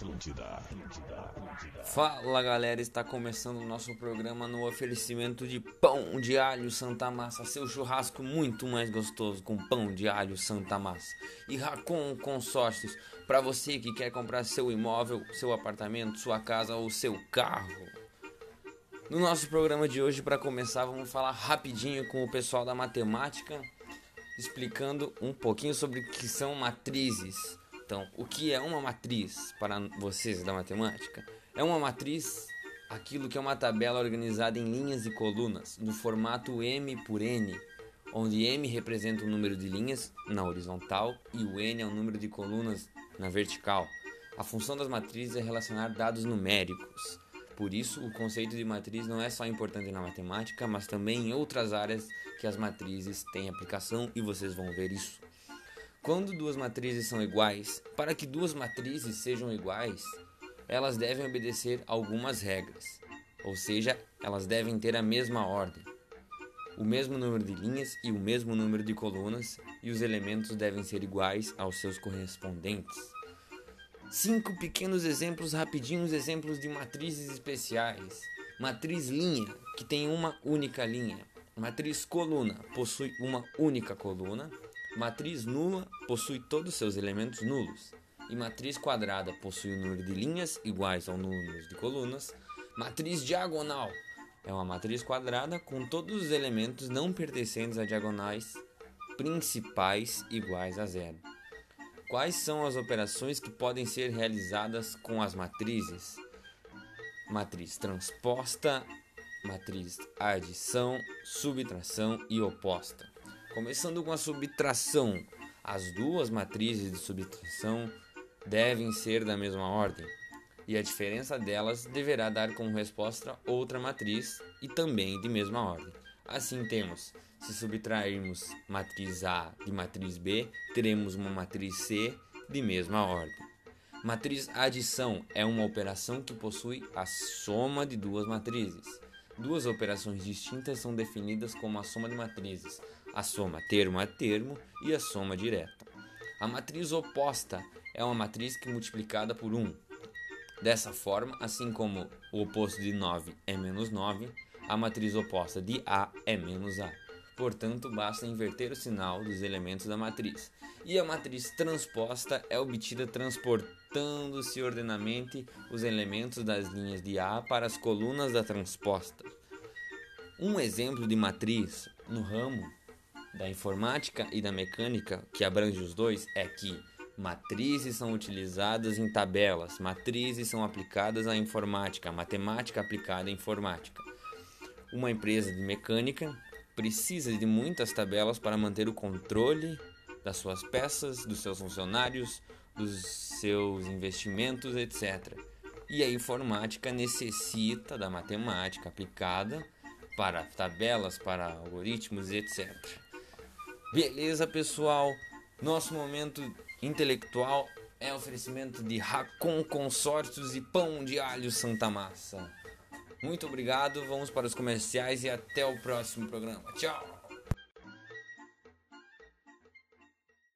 Atlântida, Atlântida, Atlântida. Fala galera, está começando o nosso programa no oferecimento de pão de alho Santa Massa, seu churrasco muito mais gostoso com pão de alho Santa Massa. E Racon Consórcios, para você que quer comprar seu imóvel, seu apartamento, sua casa ou seu carro. No nosso programa de hoje, para começar, vamos falar rapidinho com o pessoal da matemática, explicando um pouquinho sobre o que são matrizes. Então, o que é uma matriz para vocês da matemática? É uma matriz aquilo que é uma tabela organizada em linhas e colunas, no formato M por N, onde M representa o número de linhas na horizontal e o N é o número de colunas na vertical. A função das matrizes é relacionar dados numéricos. Por isso, o conceito de matriz não é só importante na matemática, mas também em outras áreas que as matrizes têm aplicação e vocês vão ver isso. Quando duas matrizes são iguais, para que duas matrizes sejam iguais, elas devem obedecer algumas regras, ou seja, elas devem ter a mesma ordem, o mesmo número de linhas e o mesmo número de colunas, e os elementos devem ser iguais aos seus correspondentes. Cinco pequenos exemplos rapidinhos, exemplos de matrizes especiais. Matriz linha, que tem uma única linha. Matriz coluna, possui uma única coluna. Matriz nula possui todos seus elementos nulos. E matriz quadrada possui o número de linhas iguais ao número de colunas. Matriz diagonal é uma matriz quadrada com todos os elementos não pertencentes a diagonais principais iguais a zero. Quais são as operações que podem ser realizadas com as matrizes? Matriz transposta, matriz adição, subtração e oposta. Começando com a subtração, as duas matrizes de subtração devem ser da mesma ordem, e a diferença delas deverá dar como resposta outra matriz e também de mesma ordem. Assim temos, se subtrairmos matriz A de matriz B, teremos uma matriz C de mesma ordem. Matriz adição é uma operação que possui a soma de duas matrizes. Duas operações distintas são definidas como a soma de matrizes, a soma termo a termo e a soma direta. A matriz oposta é uma matriz que é multiplicada por 1. Dessa forma, assim como o oposto de 9 é menos 9, a matriz oposta de A é menos A. Portanto, basta inverter o sinal dos elementos da matriz. E a matriz transposta é obtida transportando-se ordenamente os elementos das linhas de A para as colunas da transposta. Um exemplo de matriz no ramo da informática e da mecânica, que abrange os dois, é que matrizes são utilizadas em tabelas, matrizes são aplicadas à informática, matemática aplicada à informática. Uma empresa de mecânica precisa de muitas tabelas para manter o controle das suas peças, dos seus funcionários, dos seus investimentos, etc. E a informática necessita da matemática aplicada para tabelas, para algoritmos, etc. Beleza, pessoal? Nosso momento intelectual é oferecimento de Racon Consórcios e Pão de Alho Santa Massa. Muito obrigado, vamos para os comerciais e até o próximo programa. Tchau!